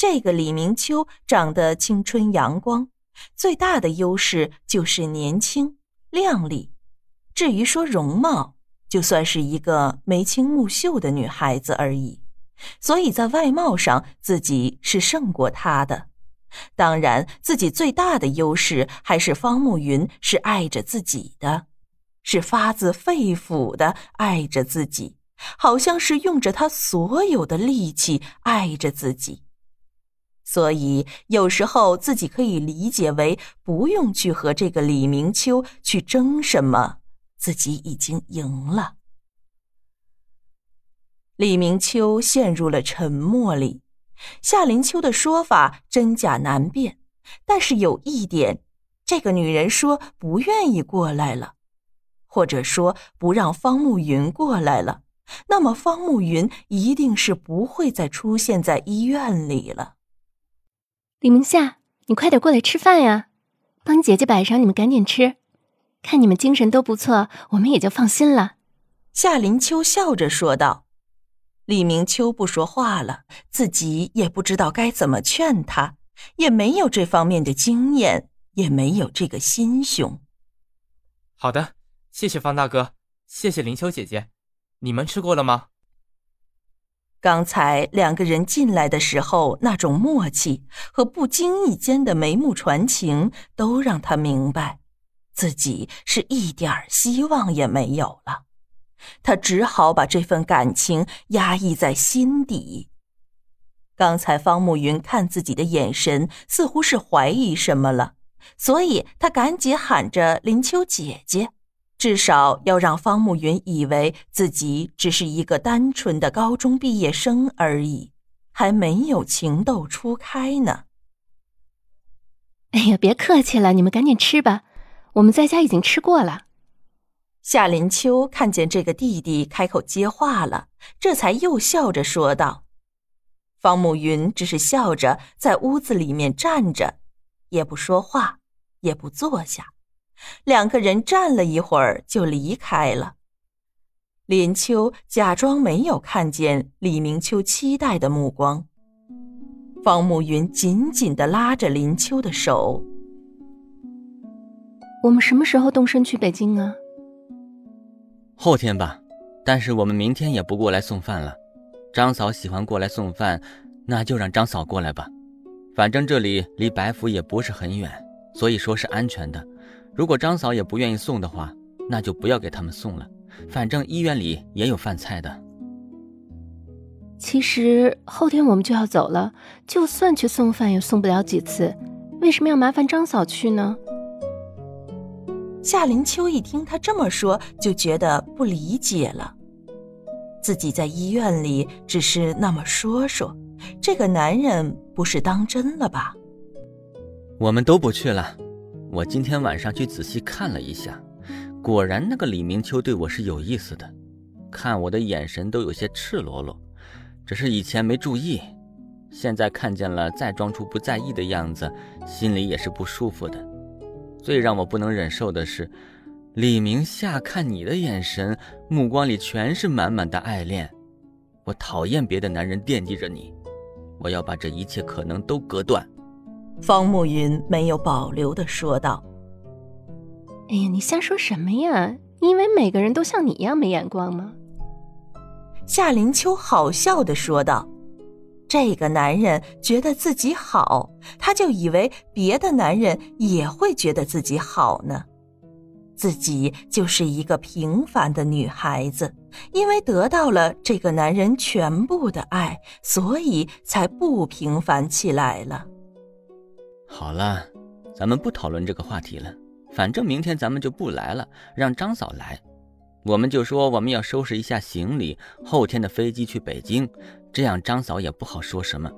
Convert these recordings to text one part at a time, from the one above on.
这个李明秋长得青春阳光，最大的优势就是年轻靓丽。至于说容貌，就算是一个眉清目秀的女孩子而已。所以在外貌上，自己是胜过他的。当然，自己最大的优势还是方慕云是爱着自己的，是发自肺腑的爱着自己，好像是用着他所有的力气爱着自己。所以有时候自己可以理解为不用去和这个李明秋去争什么，自己已经赢了。李明秋陷入了沉默里。夏林秋的说法真假难辨，但是有一点，这个女人说不愿意过来了，或者说不让方慕云过来了，那么方慕云一定是不会再出现在医院里了。李明夏，你快点过来吃饭呀，帮姐姐摆上，你们赶紧吃。看你们精神都不错，我们也就放心了。夏林秋笑着说道。李明秋不说话了，自己也不知道该怎么劝他，也没有这方面的经验，也没有这个心胸。好的，谢谢方大哥，谢谢林秋姐姐，你们吃过了吗？刚才两个人进来的时候，那种默契和不经意间的眉目传情，都让他明白，自己是一点希望也没有了。他只好把这份感情压抑在心底。刚才方慕云看自己的眼神似乎是怀疑什么了，所以他赶紧喊着林秋姐姐，至少要让方慕云以为自己只是一个单纯的高中毕业生而已，还没有情窦初开呢。哎呀，别客气了，你们赶紧吃吧，我们在家已经吃过了。夏林秋看见这个弟弟开口接话了，这才又笑着说道：“方慕云只是笑着在屋子里面站着，也不说话，也不坐下。两个人站了一会儿就离开了。林秋假装没有看见李明秋期待的目光。方慕云紧紧的拉着林秋的手：“我们什么时候动身去北京啊？”后天吧，但是我们明天也不过来送饭了。张嫂喜欢过来送饭，那就让张嫂过来吧。反正这里离白府也不是很远，所以说是安全的。如果张嫂也不愿意送的话，那就不要给他们送了。反正医院里也有饭菜的。其实后天我们就要走了，就算去送饭也送不了几次。为什么要麻烦张嫂去呢？夏林秋一听他这么说，就觉得不理解了。自己在医院里只是那么说说，这个男人不是当真了吧？我们都不去了。我今天晚上去仔细看了一下，果然那个李明秋对我是有意思的，看我的眼神都有些赤裸裸。只是以前没注意，现在看见了，再装出不在意的样子，心里也是不舒服的。最让我不能忍受的是，李明夏看你的眼神，目光里全是满满的爱恋。我讨厌别的男人惦记着你，我要把这一切可能都割断。方慕云没有保留的说道：“哎呀，你瞎说什么呀？你以为每个人都像你一样没眼光吗？”夏林秋好笑的说道。这个男人觉得自己好，他就以为别的男人也会觉得自己好呢。自己就是一个平凡的女孩子，因为得到了这个男人全部的爱，所以才不平凡起来了。好了，咱们不讨论这个话题了。反正明天咱们就不来了，让张嫂来。我们就说我们要收拾一下行李，后天的飞机去北京，这样张嫂也不好说什么，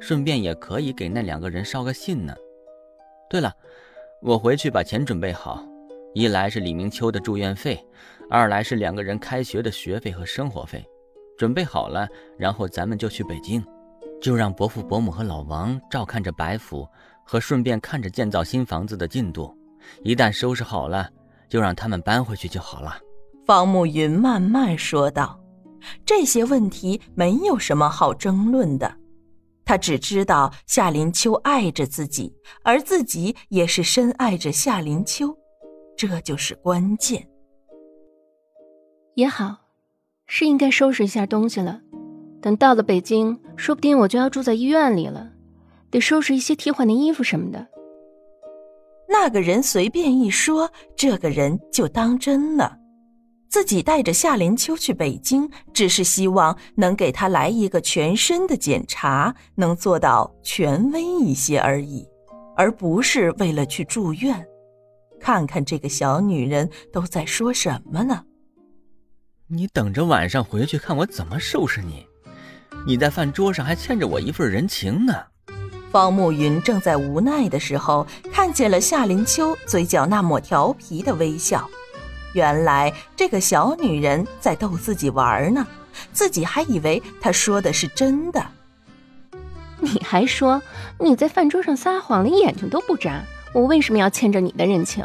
顺便也可以给那两个人捎个信呢。对了，我回去把钱准备好，一来是李明秋的住院费，二来是两个人开学的学费和生活费，准备好了，然后咱们就去北京，就让伯父伯母和老王照看着白府，和顺便看着建造新房子的进度，一旦收拾好了，就让他们搬回去就好了。方慕云慢慢说道：“这些问题没有什么好争论的。他只知道夏林秋爱着自己，而自己也是深爱着夏林秋，这就是关键。也好，是应该收拾一下东西了。等到了北京，说不定我就要住在医院里了，得收拾一些替换的衣服什么的。那个人随便一说，这个人就当真了。自己带着夏林秋去北京，只是希望能给他来一个全身的检查，能做到权威一些而已，而不是为了去住院。看看这个小女人都在说什么呢？你等着晚上回去看我怎么收拾你！你在饭桌上还欠着我一份人情呢。方慕云正在无奈的时候，看见了夏林秋嘴角那抹调皮的微笑。原来这个小女人在逗自己玩呢，自己还以为她说的是真的。你还说你在饭桌上撒谎，连眼睛都不眨，我为什么要欠着你的人情？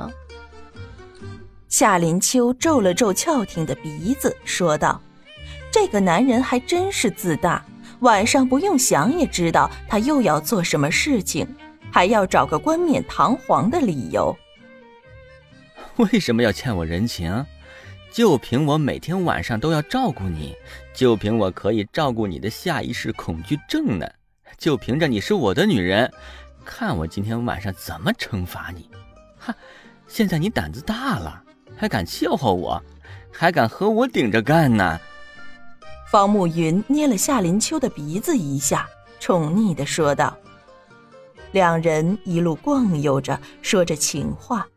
夏林秋皱了皱翘挺的鼻子，说道：“这个男人还真是自大，晚上不用想也知道他又要做什么事情，还要找个冠冕堂皇的理由。”为什么要欠我人情？就凭我每天晚上都要照顾你，就凭我可以照顾你的下意识恐惧症呢？就凭着你是我的女人，看我今天晚上怎么惩罚你！哈，现在你胆子大了，还敢笑话我，还敢和我顶着干呢？方慕云捏了夏林秋的鼻子一下，宠溺的说道。两人一路逛悠着，说着情话。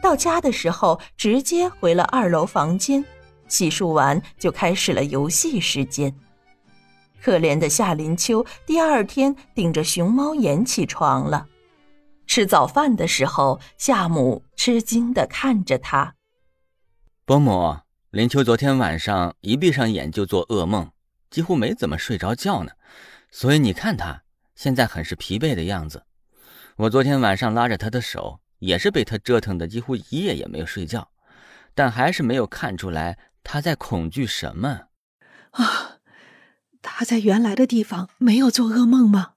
到家的时候，直接回了二楼房间，洗漱完就开始了游戏时间。可怜的夏林秋第二天顶着熊猫眼起床了。吃早饭的时候，夏母吃惊的看着他：“伯母，林秋昨天晚上一闭上眼就做噩梦，几乎没怎么睡着觉呢，所以你看他现在很是疲惫的样子。我昨天晚上拉着他的手。”也是被他折腾的，几乎一夜也没有睡觉，但还是没有看出来他在恐惧什么。啊，他在原来的地方没有做噩梦吗？